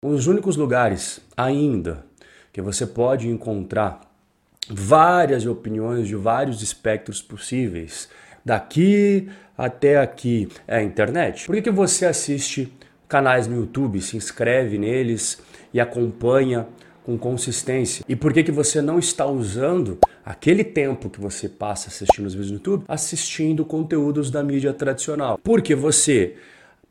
Os únicos lugares ainda que você pode encontrar várias opiniões de vários espectros possíveis, daqui até aqui, é a internet. Por que, que você assiste canais no YouTube, se inscreve neles e acompanha com consistência? E por que, que você não está usando aquele tempo que você passa assistindo os vídeos no YouTube assistindo conteúdos da mídia tradicional? Porque você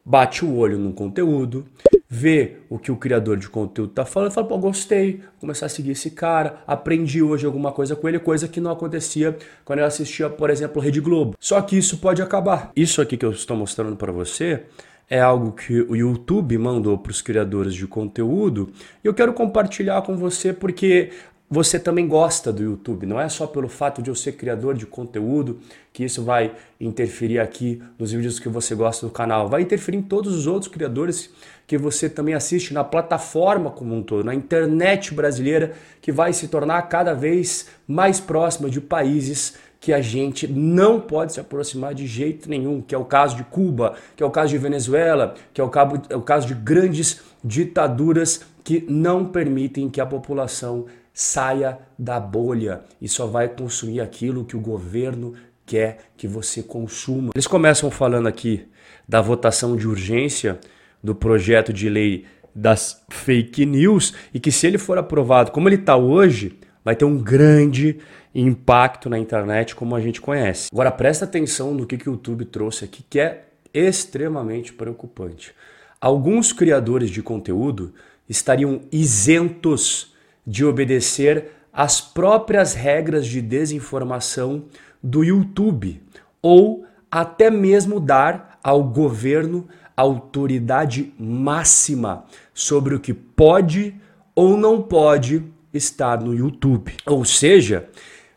bate o olho no conteúdo, vê o que o criador de conteúdo está falando, fala, pô, gostei, vou começar a seguir esse cara, aprendi hoje alguma coisa com ele, coisa que não acontecia quando eu assistia, por exemplo, Rede Globo. Só que isso pode acabar. Isso aqui que eu estou mostrando para você é algo que o YouTube mandou para os criadores de conteúdo e eu quero compartilhar com você porque você também gosta do YouTube. Não é só pelo fato de eu ser criador de conteúdo que isso vai interferir aqui nos vídeos que você gosta do canal. Vai interferir em todos os outros criadores que você também assiste na plataforma como um todo, na internet brasileira, que vai se tornar cada vez mais próxima de países que a gente não pode se aproximar de jeito nenhum, que é o caso de Cuba, que é o caso de Venezuela, que é o, cabo, é o caso de grandes ditaduras que não permitem que a população saia da bolha e só vai consumir aquilo que o governo quer que você consuma. Eles começam falando aqui da votação de urgência do projeto de lei das fake news e que se ele for aprovado como ele está hoje, vai ter um grande impacto na internet como a gente conhece. Agora presta atenção no que, que o YouTube trouxe aqui, que é extremamente preocupante. Alguns criadores de conteúdo estariam isentos de obedecer às próprias regras de desinformação do YouTube ou até mesmo dar ao governo autoridade máxima sobre o que pode ou não pode estar no YouTube. Ou seja,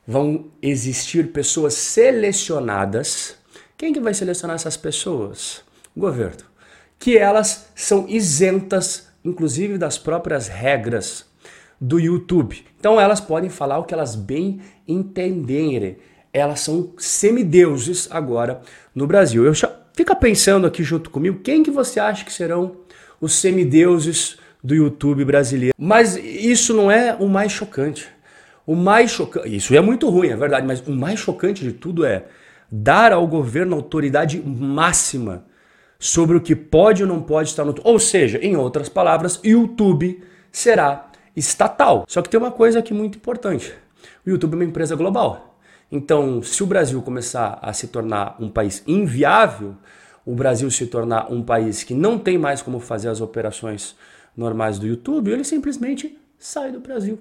vão existir pessoas selecionadas. Quem que vai selecionar essas pessoas? O governo. Que elas são isentas, inclusive, das próprias regras do YouTube. Então elas podem falar o que elas bem entenderem. Elas são semideuses agora no Brasil. Eu fica pensando aqui junto comigo, quem que você acha que serão os semideuses do YouTube brasileiro? Mas isso não é o mais chocante. O mais chocante, isso é muito ruim, é verdade, mas o mais chocante de tudo é dar ao governo autoridade máxima sobre o que pode ou não pode estar no. Ou seja, em outras palavras, YouTube será estatal. Só que tem uma coisa aqui muito importante: o YouTube é uma empresa global. Então, se o Brasil começar a se tornar um país inviável, o Brasil se tornar um país que não tem mais como fazer as operações normais do YouTube, ele simplesmente sai do Brasil.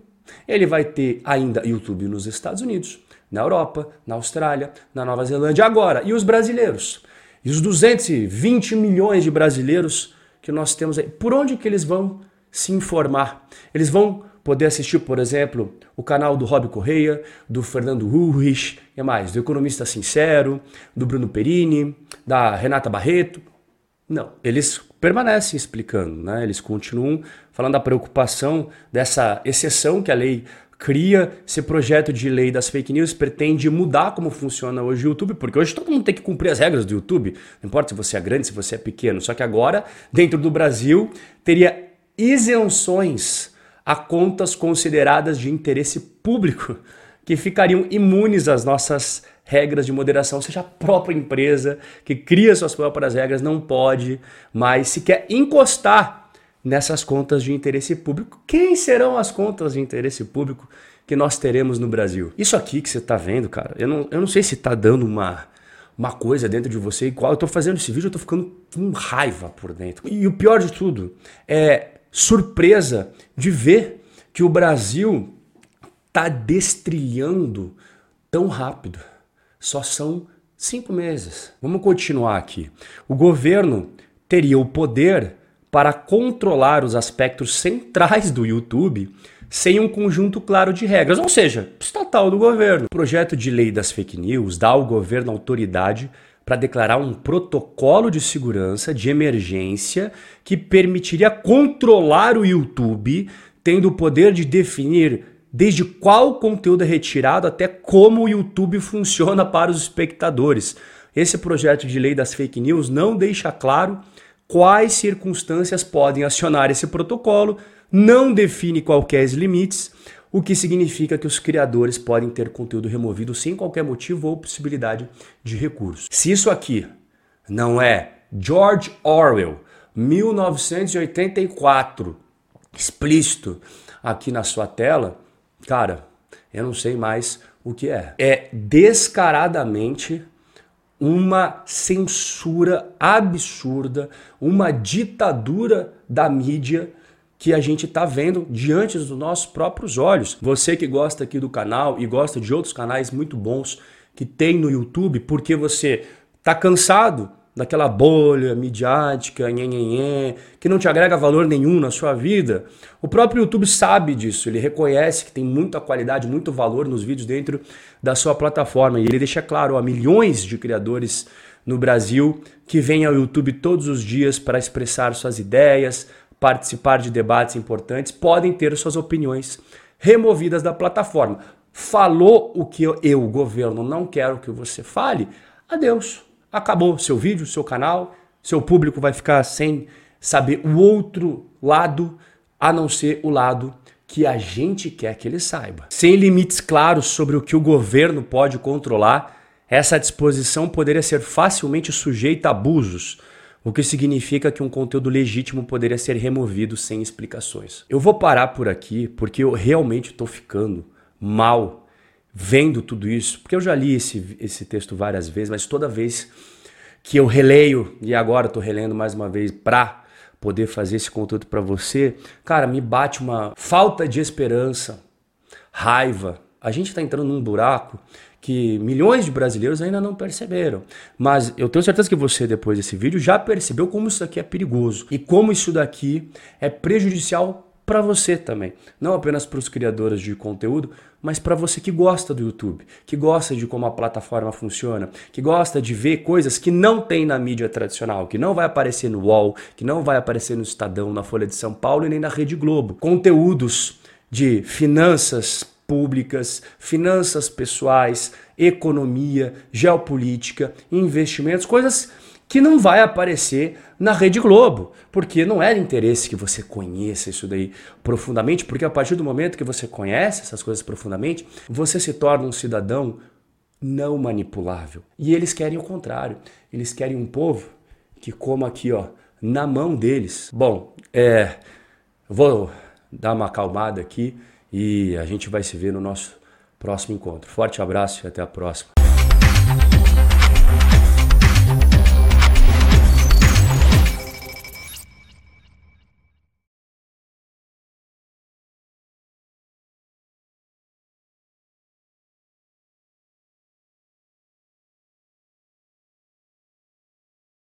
Ele vai ter ainda YouTube nos Estados Unidos, na Europa, na Austrália, na Nova Zelândia agora. E os brasileiros? E os 220 milhões de brasileiros que nós temos aí, por onde que eles vão se informar. Eles vão poder assistir, por exemplo, o canal do Rob Correia, do Fernando Urrich, e mais, do Economista Sincero, do Bruno Perini, da Renata Barreto. Não, eles permanecem explicando, né? eles continuam falando da preocupação dessa exceção que a lei cria. Esse projeto de lei das fake news pretende mudar como funciona hoje o YouTube, porque hoje todo mundo tem que cumprir as regras do YouTube, não importa se você é grande, se você é pequeno. Só que agora, dentro do Brasil, teria isenções a contas consideradas de interesse público, que ficariam imunes às nossas regras de moderação, ou seja, a própria empresa que cria suas próprias regras não pode mais sequer encostar nessas contas de interesse público. Quem serão as contas de interesse público que nós teremos no Brasil? Isso aqui que você está vendo, cara, eu não, eu não sei se está dando uma, uma coisa dentro de você igual. Eu estou fazendo esse vídeo, eu estou ficando com raiva por dentro. E o pior de tudo é surpresa de ver que o Brasil está destrilhando tão rápido. Só são cinco meses. Vamos continuar aqui. O governo teria o poder para controlar os aspectos centrais do YouTube sem um conjunto claro de regras, ou seja, estatal do governo. O projeto de lei das fake news dá ao governo autoridade para declarar um protocolo de segurança de emergência que permitiria controlar o YouTube, tendo o poder de definir desde qual conteúdo é retirado até como o YouTube funciona para os espectadores. Esse projeto de lei das fake news não deixa claro quais circunstâncias podem acionar esse protocolo, não define qualquer limites, o que significa que os criadores podem ter conteúdo removido sem qualquer motivo ou possibilidade de recurso. Se isso aqui não é George Orwell, 1984, explícito aqui na sua tela, cara, eu não sei mais o que é. É descaradamente uma censura absurda, uma ditadura da mídia que a gente está vendo diante dos nossos próprios olhos. Você que gosta aqui do canal e gosta de outros canais muito bons que tem no YouTube, porque você está cansado daquela bolha midiática, nhenhenhen, que não te agrega valor nenhum na sua vida. O próprio YouTube sabe disso, ele reconhece que tem muita qualidade, muito valor nos vídeos dentro da sua plataforma e ele deixa claro a milhões de criadores no Brasil que vêm ao YouTube todos os dias para expressar suas ideias, participar de debates importantes, podem ter suas opiniões removidas da plataforma. Falou o que eu, governo, não quero que você fale, adeus. Acabou seu vídeo, seu canal, seu público vai ficar sem saber o outro lado, a não ser o lado que a gente quer que ele saiba. Sem limites claros sobre o que o governo pode controlar, essa disposição poderia ser facilmente sujeita a abusos o que significa que um conteúdo legítimo poderia ser removido sem explicações. Eu vou parar por aqui porque eu realmente estou ficando mal vendo tudo isso, porque eu já li esse, esse texto várias vezes, mas toda vez que eu releio, e agora estou relendo mais uma vez para poder fazer esse conteúdo para você, cara, me bate uma falta de esperança, raiva. A gente está entrando num buraco que milhões de brasileiros ainda não perceberam. Mas eu tenho certeza que você, depois desse vídeo, já percebeu como isso aqui é perigoso e como isso daqui é prejudicial para você também. Não apenas para os criadores de conteúdo, mas para você que gosta do YouTube, que gosta de como a plataforma funciona, que gosta de ver coisas que não tem na mídia tradicional, que não vai aparecer no UOL, que não vai aparecer no Estadão, na Folha de São Paulo e nem na Rede Globo. Conteúdos de finanças públicas, finanças pessoais, economia, geopolítica, investimentos, coisas que não vai aparecer na Rede Globo, porque não é de interesse que você conheça isso daí profundamente, porque a partir do momento que você conhece essas coisas profundamente, você se torna um cidadão não manipulável. E eles querem o contrário. Eles querem um povo que coma aqui, ó, na mão deles. Bom, é, vou dar uma acalmada aqui e a gente vai se ver no nosso próximo encontro. Forte abraço e até a próxima.